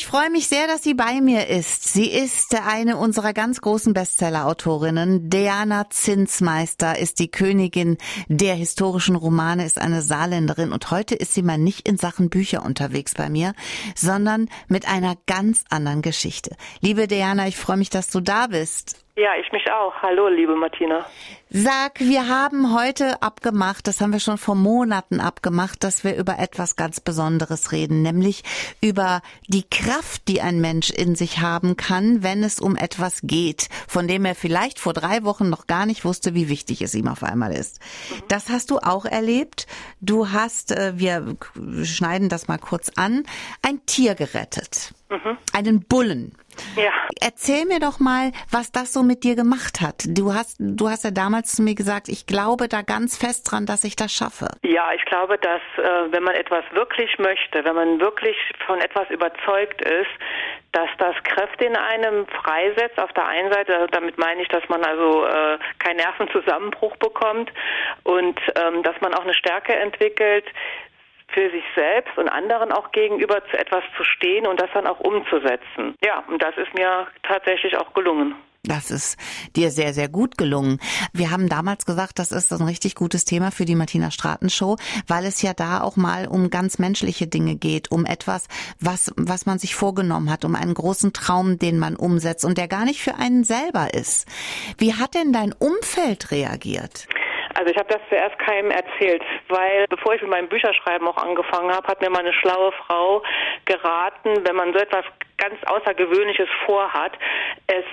Ich freue mich sehr, dass sie bei mir ist. Sie ist eine unserer ganz großen Bestseller-Autorinnen. Diana Zinsmeister ist die Königin der historischen Romane, ist eine Saarländerin und heute ist sie mal nicht in Sachen Bücher unterwegs bei mir, sondern mit einer ganz anderen Geschichte. Liebe Diana, ich freue mich, dass du da bist. Ja, ich mich auch. Hallo, liebe Martina. Sag, wir haben heute abgemacht, das haben wir schon vor Monaten abgemacht, dass wir über etwas ganz Besonderes reden, nämlich über die Kraft, die ein Mensch in sich haben kann, wenn es um etwas geht, von dem er vielleicht vor drei Wochen noch gar nicht wusste, wie wichtig es ihm auf einmal ist. Mhm. Das hast du auch erlebt. Du hast, äh, wir schneiden das mal kurz an, ein Tier gerettet. Mhm. Einen Bullen. Ja. Erzähl mir doch mal, was das so mit dir gemacht hat. Du hast, du hast ja damals zu mir gesagt, ich glaube da ganz fest dran, dass ich das schaffe. Ja, ich glaube, dass äh, wenn man etwas wirklich möchte, wenn man wirklich von etwas überzeugt ist, dass das Kräfte in einem freisetzt. Auf der einen Seite, damit meine ich, dass man also äh, keinen Nervenzusammenbruch bekommt und ähm, dass man auch eine Stärke entwickelt, für sich selbst und anderen auch gegenüber zu etwas zu stehen und das dann auch umzusetzen. Ja, und das ist mir tatsächlich auch gelungen. Das ist dir sehr, sehr gut gelungen. Wir haben damals gesagt, das ist ein richtig gutes Thema für die Martina Straten Show, weil es ja da auch mal um ganz menschliche Dinge geht, um etwas, was, was man sich vorgenommen hat, um einen großen Traum, den man umsetzt und der gar nicht für einen selber ist. Wie hat denn dein Umfeld reagiert? Also ich habe das zuerst keinem erzählt, weil bevor ich mit meinem Bücherschreiben auch angefangen habe, hat mir meine schlaue Frau geraten, wenn man so etwas ganz Außergewöhnliches vorhat, es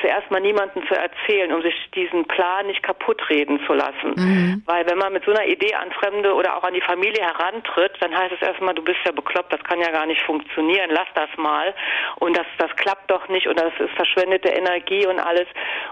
zuerst mal niemanden zu erzählen, um sich diesen Plan nicht kaputt reden zu lassen. Mhm. Weil wenn man mit so einer Idee an Fremde oder auch an die Familie herantritt, dann heißt es erstmal, du bist ja bekloppt, das kann ja gar nicht funktionieren, lass das mal. Und das, das klappt doch nicht und das ist verschwendete Energie und alles.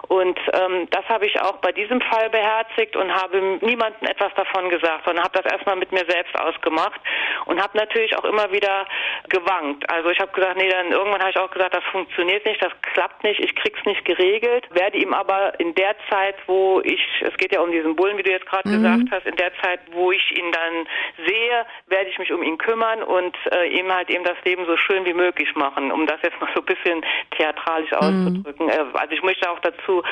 Und ähm, das habe ich auch bei diesem Fall beherzigt und habe niemandem etwas davon gesagt, sondern habe das erstmal mit mir selbst ausgemacht und habe natürlich auch immer wieder gewankt. Also ich habe gesagt, nee, dann irgendwann habe ich auch gesagt, das funktioniert nicht, das klappt nicht, ich krieg's nicht geregelt, werde ihm aber in der Zeit, wo ich, es geht ja um diesen Bullen, wie du jetzt gerade mhm. gesagt hast, in der Zeit, wo ich ihn dann sehe, werde ich mich um ihn kümmern und äh, ihm halt eben das Leben so schön wie möglich machen, um das jetzt noch so ein bisschen theatralisch mhm. auszudrücken. Äh, also ich möchte auch dazu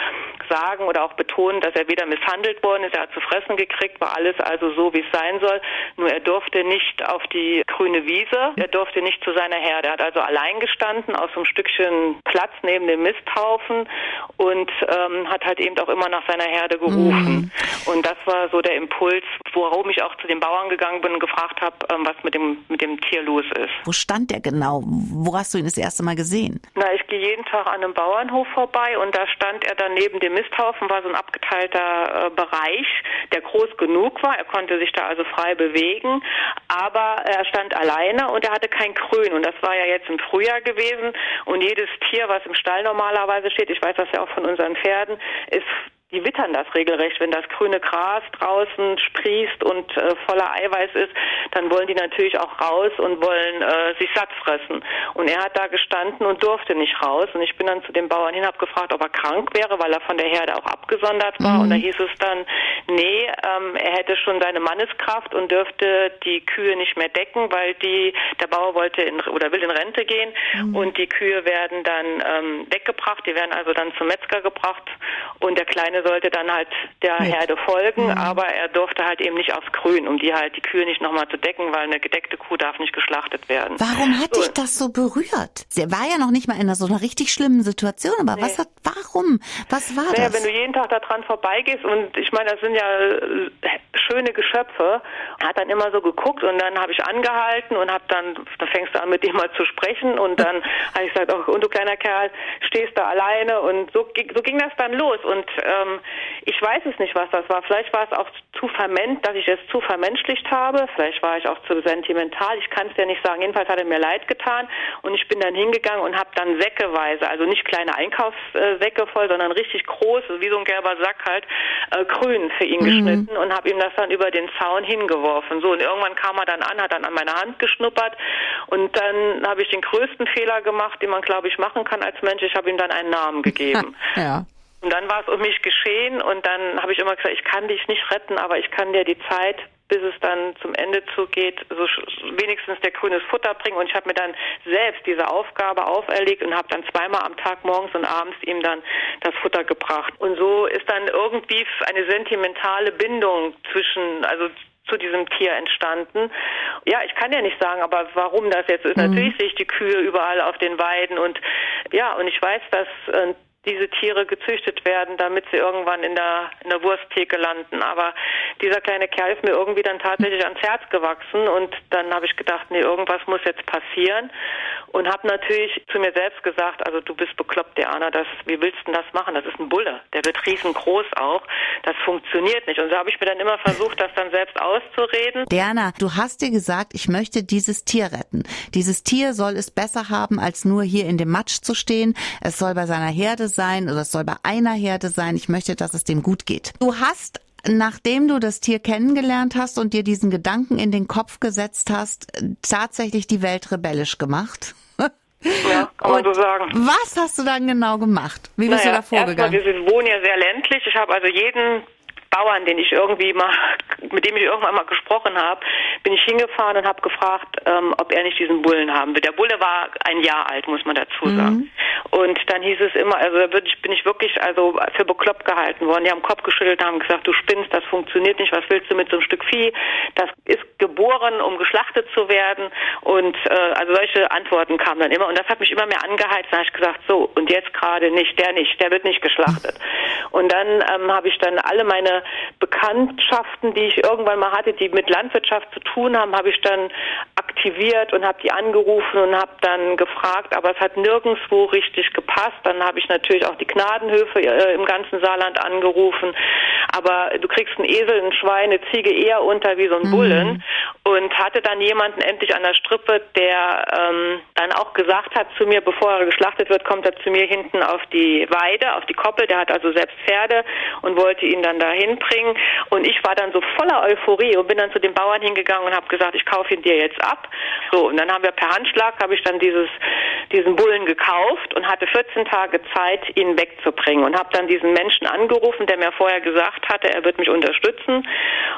sagen oder auch betonen, dass er weder misshandelt worden ist, er hat zu fressen gekriegt, war alles also so, wie es sein soll, nur er durfte nicht auf die grüne Wiese, er durfte nicht zu seiner Herde, er hat also allein gestanden auf so einem Stückchen Platz neben dem Misthaufen und ähm, hat halt eben auch immer nach seiner Herde gerufen. Mhm. Und das war so der Impuls, warum ich auch zu den Bauern gegangen bin und gefragt habe, ähm, was mit dem, mit dem Tier los ist. Wo stand der genau? Wo hast du ihn das erste Mal gesehen? Na, ich gehe jeden Tag an einem Bauernhof vorbei und da stand er dann neben dem Misthaufen, war so ein abgeteilter äh, Bereich, der groß genug war. Er konnte sich da also frei bewegen, aber er stand alleine und er hatte kein Grün. Und das war ja jetzt im Frühjahr gewesen und jedes Tier, was im Stall normalerweise steht, ich weiß das ja auch von unseren Pferden, ist die wittern das regelrecht. Wenn das grüne Gras draußen sprießt und äh, voller Eiweiß ist, dann wollen die natürlich auch raus und wollen äh, sich satt fressen. Und er hat da gestanden und durfte nicht raus. Und ich bin dann zu dem Bauern hin, habe gefragt, ob er krank wäre, weil er von der Herde auch abgesondert war. Mhm. Und da hieß es dann, nee, ähm, er hätte schon seine Manneskraft und dürfte die Kühe nicht mehr decken, weil die der Bauer wollte in, oder will in Rente gehen mhm. und die Kühe werden dann ähm, weggebracht. Die werden also dann zum Metzger gebracht und der kleine sollte dann halt der Mit. Herde folgen, mhm. aber er durfte halt eben nicht aufs Grün, um die halt die Kühe nicht nochmal zu decken, weil eine gedeckte Kuh darf nicht geschlachtet werden. Warum hat so. dich das so berührt? Sie war ja noch nicht mal in so einer richtig schlimmen Situation, aber nee. was hat, warum? Was war naja, das? wenn du jeden Tag daran vorbeigehst und ich meine, das sind ja äh, schöne Geschöpfe, hat dann immer so geguckt und dann habe ich angehalten und habe dann, da fängst du an mit ihm mal zu sprechen und dann habe ich gesagt, oh, und du kleiner Kerl, stehst da alleine und so, so ging das dann los und ähm, ich weiß es nicht, was das war. Vielleicht war es auch zu vermensch, dass ich es zu vermenschlicht habe. Vielleicht war ich auch zu sentimental. Ich kann es dir nicht sagen. Jedenfalls hat er mir leid getan und ich bin dann hingegangen und habe dann säckeweise, also nicht kleine Einkaufssäcke voll, sondern richtig groß, wie so ein gelber Sack halt, äh, grün für ihn mhm. geschnitten und habe ihm das dann über den Zaun hingeworfen. So und irgendwann kam er dann an, hat dann an meine Hand geschnuppert und dann habe ich den größten Fehler gemacht, den man glaube ich machen kann als Mensch. Ich habe ihm dann einen Namen gegeben. ja. Und dann war es um mich geschehen und dann habe ich immer gesagt, ich kann dich nicht retten, aber ich kann dir die Zeit bis es dann zum Ende zugeht, so wenigstens der grünes Futter bringen. Und ich habe mir dann selbst diese Aufgabe auferlegt und habe dann zweimal am Tag morgens und abends ihm dann das Futter gebracht. Und so ist dann irgendwie eine sentimentale Bindung zwischen, also zu diesem Tier entstanden. Ja, ich kann ja nicht sagen, aber warum das jetzt ist. Mhm. Natürlich sehe ich die Kühe überall auf den Weiden und ja, und ich weiß, dass äh, diese Tiere gezüchtet werden, damit sie irgendwann in der, in der Wursttheke landen. Aber dieser kleine Kerl ist mir irgendwie dann tatsächlich ans Herz gewachsen und dann habe ich gedacht, nee, irgendwas muss jetzt passieren und habe natürlich zu mir selbst gesagt, also du bist bekloppt, Diana, das, wie willst du denn das machen? Das ist ein Bulle, der wird riesengroß auch, das funktioniert nicht. Und so habe ich mir dann immer versucht, das dann selbst auszureden. Diana, du hast dir gesagt, ich möchte dieses Tier retten. Dieses Tier soll es besser haben, als nur hier in dem Matsch zu stehen. Es soll bei seiner Herde sein oder es soll bei einer Herde sein. Ich möchte, dass es dem gut geht. Du hast nachdem du das Tier kennengelernt hast und dir diesen Gedanken in den Kopf gesetzt hast, tatsächlich die Welt rebellisch gemacht? Ja, kann man so sagen. Was hast du dann genau gemacht? Wie bist naja, du da vorgegangen? Wir wohnen ja sehr ländlich. Ich habe also jeden Bauern, den ich irgendwie mal, mit dem ich irgendwann mal gesprochen habe, bin ich hingefahren und habe gefragt, ähm, ob er nicht diesen Bullen haben will. Der Bulle war ein Jahr alt, muss man dazu mhm. sagen. Mhm. Und dann hieß es immer, also da bin ich wirklich also für bekloppt gehalten worden. Die haben Kopf geschüttelt haben gesagt, du spinnst, das funktioniert nicht, was willst du mit so einem Stück Vieh? Das ist geboren, um geschlachtet zu werden. Und äh, also solche Antworten kamen dann immer. Und das hat mich immer mehr angeheizt. Da habe ich gesagt, so, und jetzt gerade nicht, der nicht, der wird nicht geschlachtet. Und dann ähm, habe ich dann alle meine Bekanntschaften, die ich irgendwann mal hatte, die mit Landwirtschaft zu tun haben, habe ich dann aktiviert und habe die angerufen und habe dann gefragt, aber es hat nirgendwo richtig gepasst. Dann habe ich natürlich auch die Gnadenhöfe äh, im ganzen Saarland angerufen. Aber du kriegst einen Esel, ein Schwein, eine Ziege eher unter wie so ein mhm. Bullen und hatte dann jemanden endlich an der Strippe, der ähm, dann auch gesagt hat zu mir, bevor er geschlachtet wird, kommt er zu mir hinten auf die Weide, auf die Koppel. Der hat also selbst Pferde und wollte ihn dann dahin bringen. Und ich war dann so voller Euphorie und bin dann zu den Bauern hingegangen und habe gesagt, ich kaufe ihn dir jetzt ab. So, und dann haben wir per Handschlag, habe ich dann dieses, diesen Bullen gekauft und hatte 14 Tage Zeit, ihn wegzubringen. Und habe dann diesen Menschen angerufen, der mir vorher gesagt hatte, er wird mich unterstützen.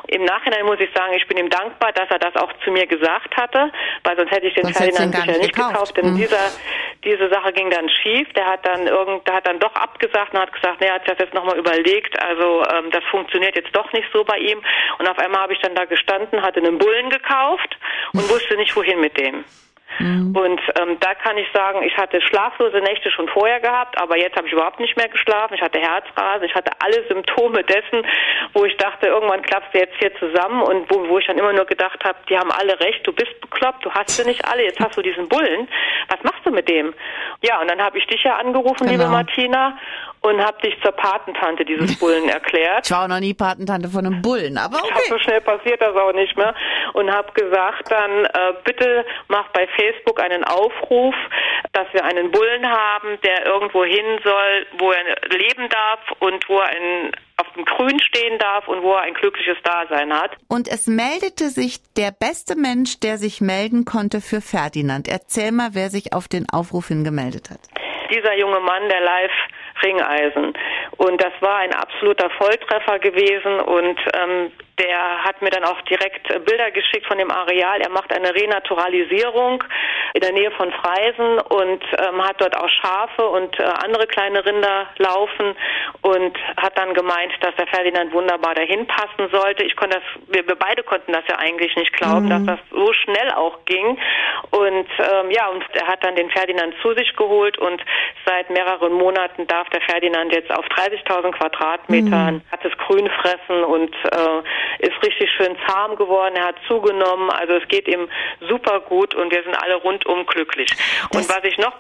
Im Nachhinein muss ich sagen, ich bin ihm dankbar, dass er das auch zu mir gesagt hatte, weil sonst hätte ich den Ferdinand sicher nicht gekauft. gekauft denn mhm. dieser, diese Sache ging dann schief. Der hat dann irgend, der hat dann doch abgesagt und hat gesagt, nee, er hat sich das jetzt nochmal überlegt. Also ähm, das funktioniert jetzt doch nicht so bei ihm. Und auf einmal habe ich dann da gestanden, hatte einen Bullen gekauft und wusste nicht, wohin mit dem. Mhm. Und ähm, da kann ich sagen, ich hatte schlaflose Nächte schon vorher gehabt, aber jetzt habe ich überhaupt nicht mehr geschlafen. Ich hatte Herzrasen, ich hatte alle Symptome dessen, wo ich dachte, irgendwann klappst du jetzt hier zusammen und wo, wo ich dann immer nur gedacht habe, die haben alle recht, du bist bekloppt, du hast sie nicht alle, jetzt hast du diesen Bullen. Was machst du mit dem? Ja, und dann habe ich dich ja angerufen, genau. liebe Martina, und habe dich zur Patentante dieses Bullen erklärt. Ich war auch noch nie Patentante von einem Bullen, aber okay. so schnell passiert das auch nicht mehr. Und habe gesagt dann, äh, bitte mach bei Facebook einen Aufruf, dass wir einen Bullen haben, der irgendwo hin soll, wo er leben darf und wo er ein, auf dem Grün stehen darf und wo er ein glückliches Dasein hat. Und es meldete sich der beste Mensch, der sich melden konnte für Ferdinand. Erzähl mal, wer sich auf den Aufruf hin gemeldet hat. Dieser junge Mann, der live Ringeisen. Und das war ein absoluter Volltreffer gewesen und ähm, der hat mir dann auch direkt Bilder geschickt von dem Areal. Er macht eine Renaturalisierung in der Nähe von Freisen und ähm, hat dort auch Schafe und äh, andere kleine Rinder laufen und hat dann gemeint, dass der Ferdinand wunderbar dahin passen sollte. Ich konnte das, wir, wir beide konnten das ja eigentlich nicht glauben, mhm. dass das so schnell auch ging. Und ähm, ja, und er hat dann den Ferdinand zu sich geholt und seit mehreren Monaten darf der Ferdinand jetzt auf 30.000 Quadratmetern, mhm. hat das Grün fressen und äh, ist richtig schön zahm geworden, er hat zugenommen, also es geht ihm super gut und wir sind alle rundum glücklich. Das und was ich noch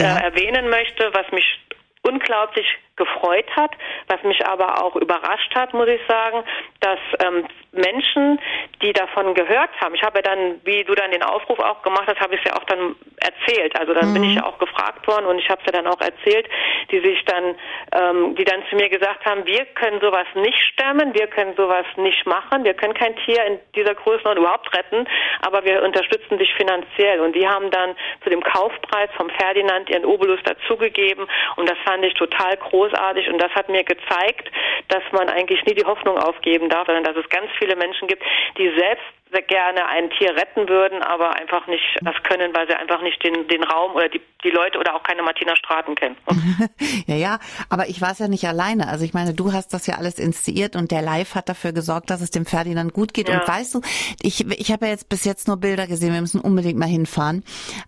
äh, erwähnen möchte, was mich unglaublich gefreut hat, was mich aber auch überrascht hat, muss ich sagen, dass ähm, Menschen, die davon gehört haben, ich habe ja dann, wie du dann den Aufruf auch gemacht hast, habe ich es ja auch dann erzählt. Also dann mhm. bin ich ja auch gefragt worden und ich habe es ja dann auch erzählt, die sich dann, ähm, die dann zu mir gesagt haben, wir können sowas nicht stemmen, wir können sowas nicht machen, wir können kein Tier in dieser Größenordnung überhaupt retten, aber wir unterstützen dich finanziell. Und die haben dann zu dem Kaufpreis vom Ferdinand ihren Obolus dazugegeben und das fand ich total großartig. Und das hat mir gezeigt, dass man eigentlich nie die Hoffnung aufgeben darf, sondern dass es ganz viele Menschen gibt, die selbst sehr gerne ein Tier retten würden, aber einfach nicht das können, weil sie einfach nicht den, den Raum oder die, die Leute oder auch keine Martina Straten kennen. ja, ja, aber ich war es ja nicht alleine. Also ich meine, du hast das ja alles inszeniert und der Live hat dafür gesorgt, dass es dem Ferdinand gut geht. Ja. Und weißt du, ich, ich habe ja jetzt bis jetzt nur Bilder gesehen, wir müssen unbedingt mal hinfahren.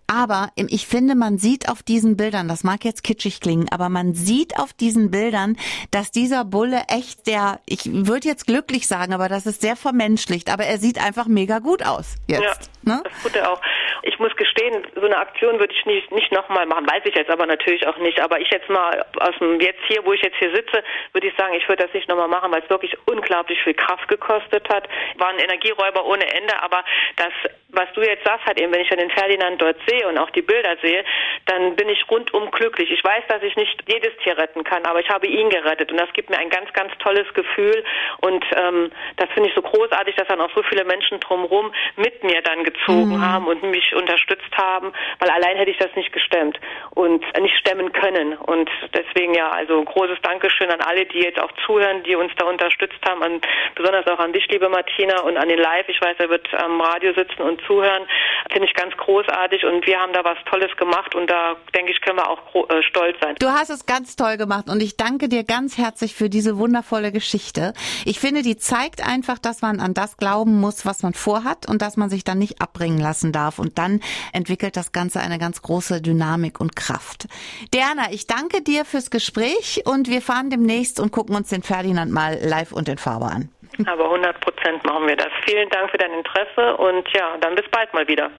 Aber ich finde, man sieht auf diesen Bildern, das mag jetzt kitschig klingen, aber man sieht auf diesen Bildern, dass dieser Bulle echt der, ich würde jetzt glücklich sagen, aber das ist sehr vermenschlicht, aber er sieht einfach mega gut aus jetzt. Ja, ne? das tut er auch. Ich muss gestehen, so eine Aktion würde ich nicht, nicht nochmal machen, weiß ich jetzt aber natürlich auch nicht. Aber ich jetzt mal aus dem, jetzt hier, wo ich jetzt hier sitze, würde ich sagen, ich würde das nicht nochmal machen, weil es wirklich unglaublich viel Kraft gekostet hat. War ein Energieräuber ohne Ende, aber das, was du jetzt sagst, halt eben, wenn ich dann den Ferdinand dort sehe und auch die Bilder sehe, dann bin ich rundum glücklich. Ich weiß, dass ich nicht jedes Tier retten kann, aber ich habe ihn gerettet und das gibt mir ein ganz, ganz tolles Gefühl und ähm, das finde ich so großartig, dass dann auch so viele Menschen drumherum mit mir dann gezogen mhm. haben und mich unterstützt haben, weil allein hätte ich das nicht gestemmt und nicht stemmen können. Und deswegen ja, also großes Dankeschön an alle, die jetzt auch zuhören, die uns da unterstützt haben, an, besonders auch an dich, liebe Martina, und an den Live. Ich weiß, er wird am Radio sitzen und zuhören. Finde ich ganz großartig und wir haben da was Tolles gemacht und da denke ich, können wir auch äh, stolz sein. Du hast es ganz toll gemacht und ich danke dir ganz herzlich für diese wundervolle Geschichte. Ich finde, die zeigt einfach, dass man an das glauben muss, was man vorhat und dass man sich dann nicht abbringen lassen darf. Und dann entwickelt das Ganze eine ganz große Dynamik und Kraft. Diana, ich danke dir fürs Gespräch und wir fahren demnächst und gucken uns den Ferdinand mal live und in Farbe an. Aber 100 Prozent machen wir das. Vielen Dank für dein Interesse und ja, dann bis bald mal wieder.